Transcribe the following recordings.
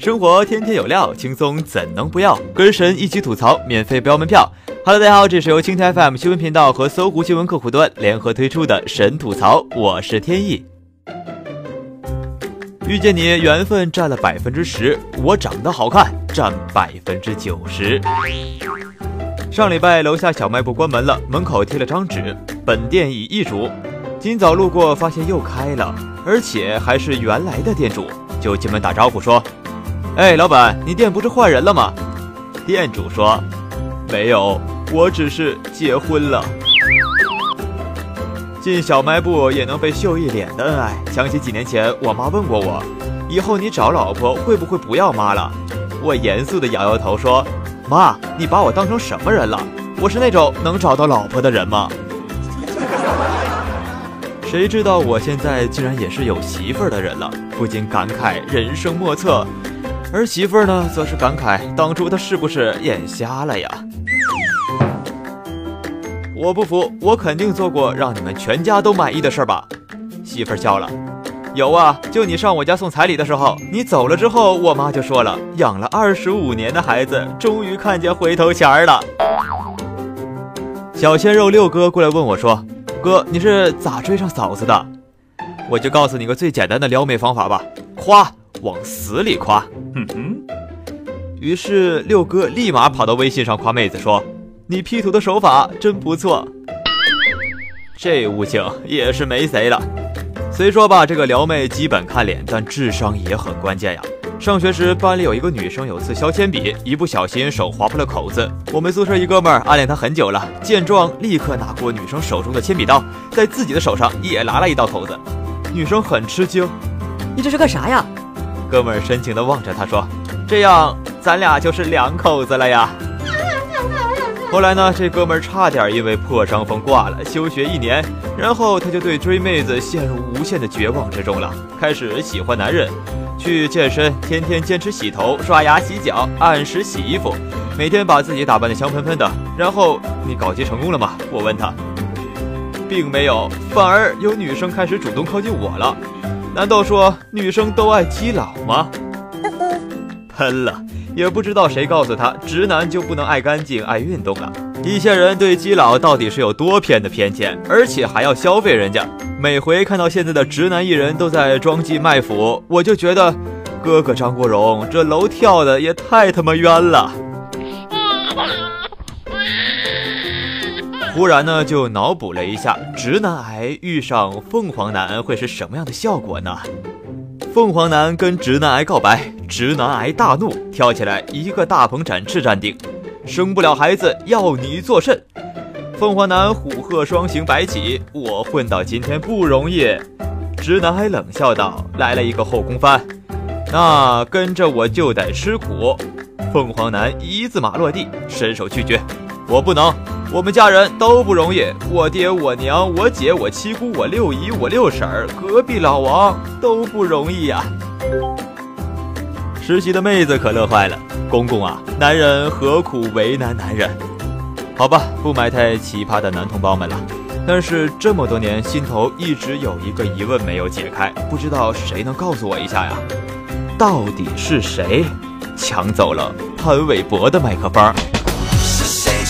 生活天天有料，轻松怎能不要？跟神一起吐槽，免费不要门票。Hello，大家好，这是由蜻蜓 FM 新闻频道和搜狐新闻客户端联合推出的神吐槽，我是天意。遇见你，缘分占了百分之十，我长得好看占百分之九十。上礼拜楼下小卖部关门了，门口贴了张纸，本店已易主。今早路过，发现又开了，而且还是原来的店主，就进门打招呼说。哎，老板，你店不是换人了吗？店主说：“没有，我只是结婚了。”进小卖部也能被秀一脸的恩爱，想起几年前我妈问过我：“以后你找老婆会不会不要妈了？”我严肃的摇摇头说：“妈，你把我当成什么人了？我是那种能找到老婆的人吗？” 谁知道我现在竟然也是有媳妇儿的人了，不禁感慨人生莫测。儿媳妇儿呢，则是感慨当初她是不是眼瞎了呀？我不服，我肯定做过让你们全家都满意的事儿吧？媳妇儿笑了，有啊，就你上我家送彩礼的时候，你走了之后，我妈就说了，养了二十五年的孩子，终于看见回头钱儿了。小鲜肉六哥过来问我说：“哥，你是咋追上嫂子的？”我就告诉你个最简单的撩妹方法吧，夸。往死里夸，哼哼。于是六哥立马跑到微信上夸妹子说：“你 P 图的手法真不错。”这悟性也是没谁了。虽说吧，这个撩妹基本看脸，但智商也很关键呀。上学时班里有一个女生，有次削铅笔，一不小心手划破了口子。我们宿舍一哥们儿暗恋她很久了，见状立刻拿过女生手中的铅笔刀，在自己的手上也拉了一道口子。女生很吃惊：“你这是干啥呀？”哥们儿深情地望着他说：“这样咱俩就是两口子了呀。”后来呢，这哥们儿差点因为破伤风挂了，休学一年。然后他就对追妹子陷入无限的绝望之中了，开始喜欢男人，去健身，天天坚持洗头、刷牙、洗脚，按时洗衣服，每天把自己打扮得香喷喷的。然后你搞基成功了吗？我问他，并没有，反而有女生开始主动靠近我了。难道说女生都爱基佬吗？喷了，也不知道谁告诉他，直男就不能爱干净、爱运动了。一些人对基佬到底是有多偏的偏见，而且还要消费人家。每回看到现在的直男艺人都在装妓卖腐，我就觉得，哥哥张国荣这楼跳的也太他妈冤了。忽然呢，就脑补了一下，直男癌遇上凤凰男会是什么样的效果呢？凤凰男跟直男癌告白，直男癌大怒，跳起来一个大鹏展翅站定，生不了孩子要你做甚？凤凰男虎鹤双形摆起，我混到今天不容易。直男癌冷笑道：“来了一个后空翻，那跟着我就得吃苦。”凤凰男一字马落地，伸手拒绝，我不能。我们家人都不容易，我爹、我娘、我姐、我七姑、我六姨、我六婶儿、隔壁老王都不容易呀。实习的妹子可乐坏了，公公啊，男人何苦为难男人？好吧，不埋汰奇葩的男同胞们了。但是这么多年，心头一直有一个疑问没有解开，不知道谁能告诉我一下呀？到底是谁抢走了潘玮柏的麦克风？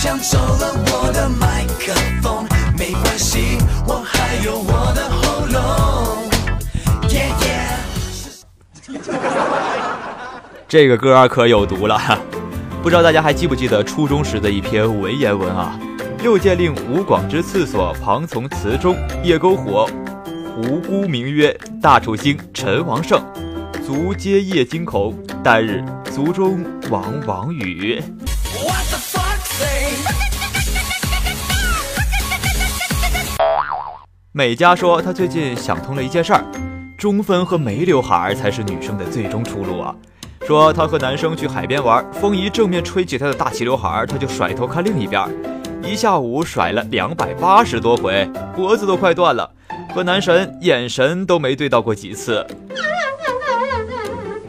抢走了我的麦克风，没关系，我还有我的喉咙。这个歌可有毒了，不知道大家还记不记得初中时的一篇文言文啊？又见令吴广之次所旁从祠中夜篝火，胡姑名曰大楚兴陈王胜，卒皆夜惊恐，旦日族中王王语。美嘉说，她最近想通了一件事儿，中分和没刘海儿才是女生的最终出路啊。说她和男生去海边玩，风一正面吹起她的大齐刘海儿，她就甩头看另一边，一下午甩了两百八十多回，脖子都快断了，和男神眼神都没对到过几次，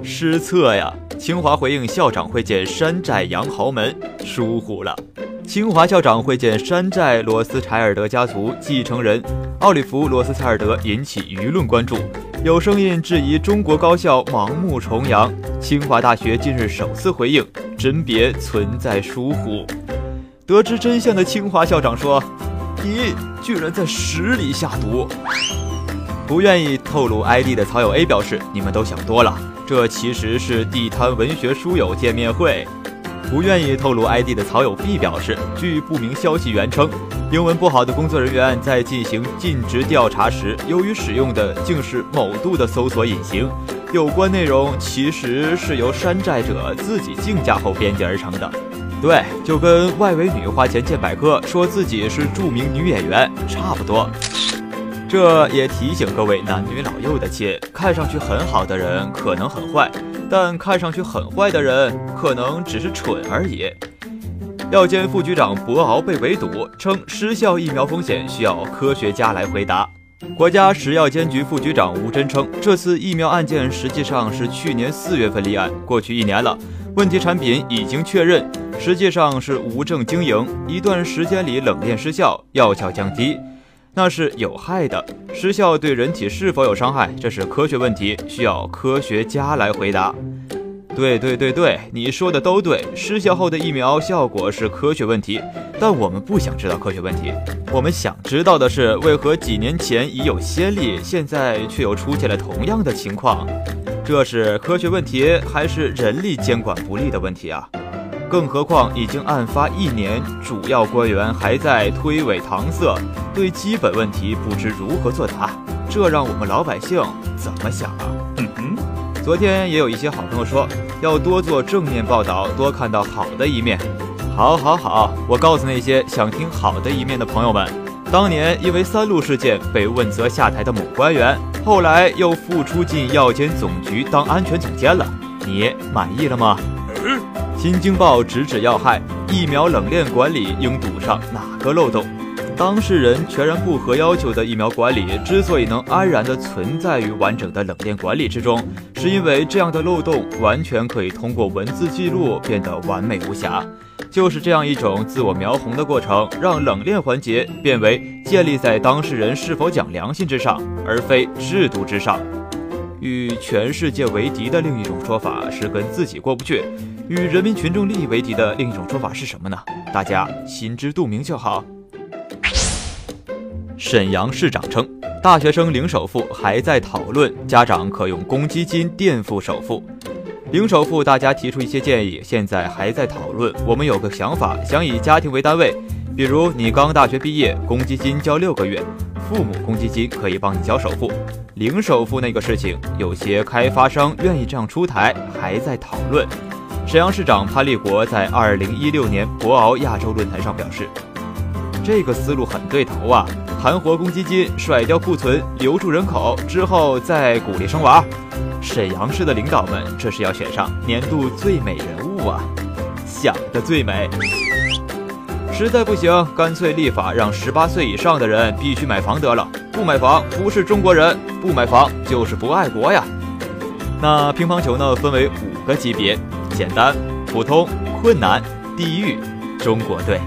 失策呀。清华回应校长会见山寨洋豪门，疏忽了。清华校长会见山寨罗斯柴尔德家族继承人奥利弗·罗斯柴尔德，引起舆论关注。有声音质疑中国高校盲目崇洋。清华大学近日首次回应，甄别存在疏忽。得知真相的清华校长说：“你居然在屎里下毒！”不愿意透露 ID 的草友 A 表示：“你们都想多了，这其实是地摊文学书友见面会。”不愿意透露 ID 的草友 B 表示：“据不明消息源称，英文不好的工作人员在进行尽职调查时，由于使用的竟是某度的搜索引擎，有关内容其实是由山寨者自己竞价后编辑而成的。对，就跟外围女花钱建百科，说自己是著名女演员差不多。这也提醒各位男女老幼的亲，看上去很好的人可能很坏。”但看上去很坏的人，可能只是蠢而已。药监副局长博鳌被围堵，称失效疫苗风险需要科学家来回答。国家食药监局副局长吴真称，这次疫苗案件实际上是去年四月份立案，过去一年了，问题产品已经确认，实际上是无证经营，一段时间里冷链失效，药效降低。那是有害的，失效对人体是否有伤害，这是科学问题，需要科学家来回答。对对对对，你说的都对，失效后的疫苗效果是科学问题，但我们不想知道科学问题，我们想知道的是，为何几年前已有先例，现在却又出现了同样的情况？这是科学问题，还是人力监管不力的问题啊？更何况已经案发一年，主要官员还在推诿搪塞，对基本问题不知如何作答，这让我们老百姓怎么想啊？嗯哼，昨天也有一些好朋友说，要多做正面报道，多看到好的一面。好，好，好，我告诉那些想听好的一面的朋友们，当年因为三鹿事件被问责下台的某官员，后来又复出进药监总局当安全总监了，你满意了吗？新京报直指要害，疫苗冷链管理应堵上哪个漏洞？当事人全然不合要求的疫苗管理之所以能安然地存在于完整的冷链管理之中，是因为这样的漏洞完全可以通过文字记录变得完美无瑕。就是这样一种自我描红的过程，让冷链环节变为建立在当事人是否讲良心之上，而非制度之上。与全世界为敌的另一种说法是跟自己过不去。与人民群众利益为敌的另一种说法是什么呢？大家心知肚明就好。沈阳市长称，大学生零首付还在讨论，家长可用公积金垫付首付。零首付，大家提出一些建议，现在还在讨论。我们有个想法，想以家庭为单位，比如你刚大学毕业，公积金交六个月，父母公积金可以帮你交首付。零首付那个事情，有些开发商愿意这样出台，还在讨论。沈阳市长潘立国在二零一六年博鳌亚洲论坛上表示：“这个思路很对头啊，盘活公积金，甩掉库存，留住人口，之后再鼓励生娃。沈阳市的领导们，这是要选上年度最美人物啊！想得最美。实在不行，干脆立法让十八岁以上的人必须买房得了，不买房不是中国人，不买房就是不爱国呀。那乒乓球呢，分为五个级别。”简单、普通、困难、地狱，中国队。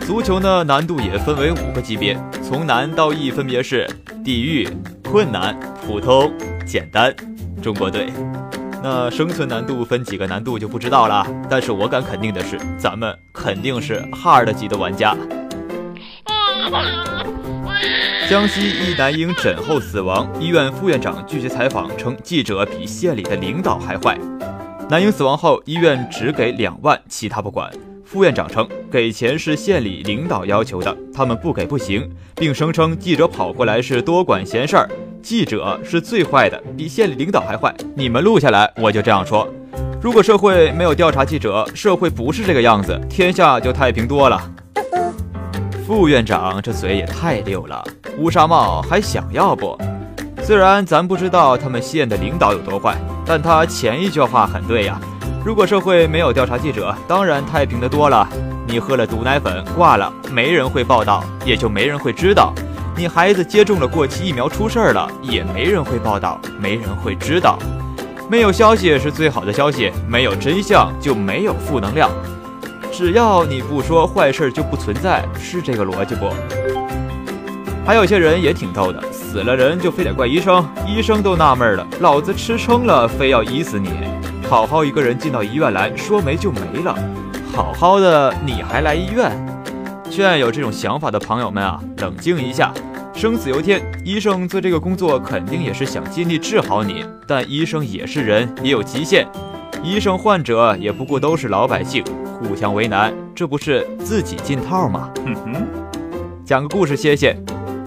足球呢，难度也分为五个级别，从难到易分别是地狱、困难、普通、简单，中国队。那生存难度分几个难度就不知道了，但是我敢肯定的是，咱们肯定是 hard 级的玩家。江西一男婴诊后死亡，医院副院长拒绝采访，称记者比县里的领导还坏。男婴死亡后，医院只给两万，其他不管。副院长称，给钱是县里领导要求的，他们不给不行，并声称记者跑过来是多管闲事儿，记者是最坏的，比县里领导还坏。你们录下来，我就这样说。如果社会没有调查记者，社会不是这个样子，天下就太平多了。副院长这嘴也太溜了，乌纱帽还想要不？虽然咱不知道他们县的领导有多坏，但他前一句话很对呀。如果社会没有调查记者，当然太平的多了。你喝了毒奶粉挂了，没人会报道，也就没人会知道。你孩子接种了过期疫苗出事儿了，也没人会报道，没人会知道。没有消息是最好的消息，没有真相就没有负能量。只要你不说坏事就不存在，是这个逻辑不？还有些人也挺逗的，死了人就非得怪医生，医生都纳闷了，老子吃撑了，非要医死你？好好一个人进到医院来说没就没了，好好的你还来医院？劝有这种想法的朋友们啊，冷静一下，生死由天，医生做这个工作肯定也是想尽力治好你，但医生也是人，也有极限，医生患者也不过都是老百姓，互相为难，这不是自己进套吗？哼哼，讲个故事歇歇。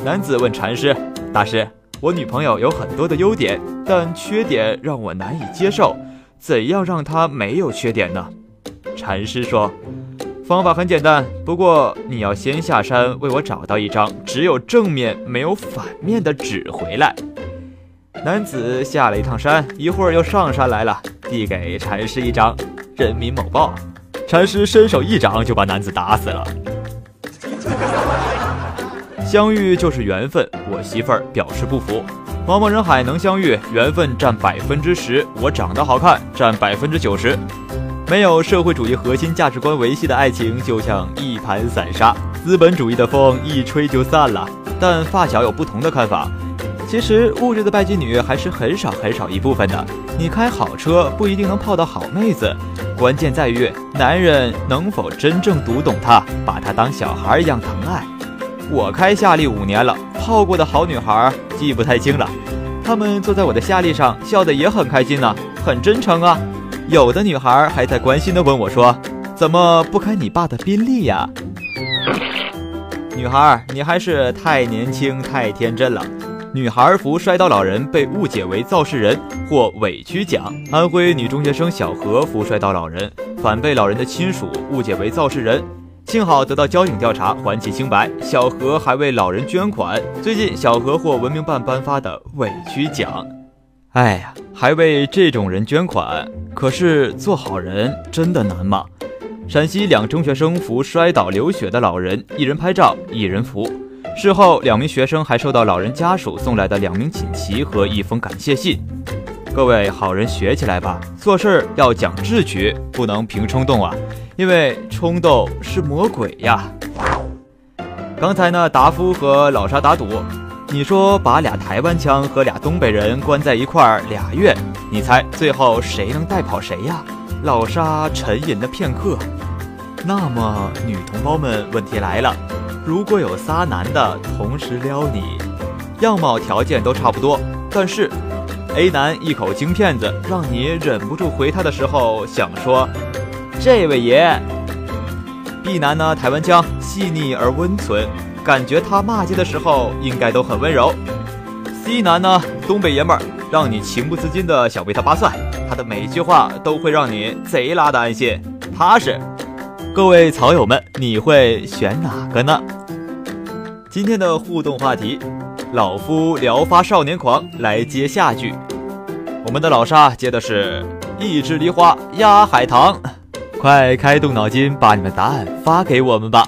男子问禅师：“大师，我女朋友有很多的优点，但缺点让我难以接受，怎样让她没有缺点呢？”禅师说：“方法很简单，不过你要先下山为我找到一张只有正面没有反面的纸回来。”男子下了一趟山，一会儿又上山来了，递给禅师一张《人民某报》，禅师伸手一掌就把男子打死了。相遇就是缘分，我媳妇儿表示不服。茫茫人海能相遇，缘分占百分之十，我长得好看占百分之九十。没有社会主义核心价值观维系的爱情，就像一盘散沙，资本主义的风一吹就散了。但发小有不同的看法。其实物质的拜金女还是很少很少一部分的。你开好车不一定能泡到好妹子，关键在于男人能否真正读懂她，把她当小孩一样疼爱。我开夏利五年了，泡过的好女孩记不太清了。她们坐在我的夏利上，笑得也很开心呢，很真诚啊。有的女孩还在关心地问我说：“怎么不开你爸的宾利呀？”女孩，你还是太年轻太天真了。女孩扶摔倒老人被误解为肇事人或委屈奖。安徽女中学生小何扶摔倒老人，反被老人的亲属误解为肇事人。幸好得到交警调查，还其清白。小何还为老人捐款。最近，小何获文明办颁发的委屈奖。哎呀，还为这种人捐款，可是做好人真的难吗？陕西两中学生扶摔倒流血的老人，一人拍照，一人扶。事后，两名学生还收到老人家属送来的两名锦旗和一封感谢信。各位好人学起来吧，做事要讲智取，不能凭冲动啊。因为冲动是魔鬼呀！刚才呢，达夫和老沙打赌，你说把俩台湾腔和俩东北人关在一块儿俩月，你猜最后谁能带跑谁呀？老沙沉吟了片刻，那么女同胞们，问题来了，如果有仨男的同时撩你，样貌条件都差不多，但是 A 男一口京片子，让你忍不住回他的时候想说。这位爷，B 男呢？台湾腔细腻而温存，感觉他骂街的时候应该都很温柔。C 男呢？东北爷们儿，让你情不自禁的想为他扒蒜，他的每一句话都会让你贼拉的安心踏实。各位草友们，你会选哪个呢？今天的互动话题：老夫聊发少年狂，来接下句。我们的老沙接的是一枝梨花压海棠。快开动脑筋，把你们答案发给我们吧！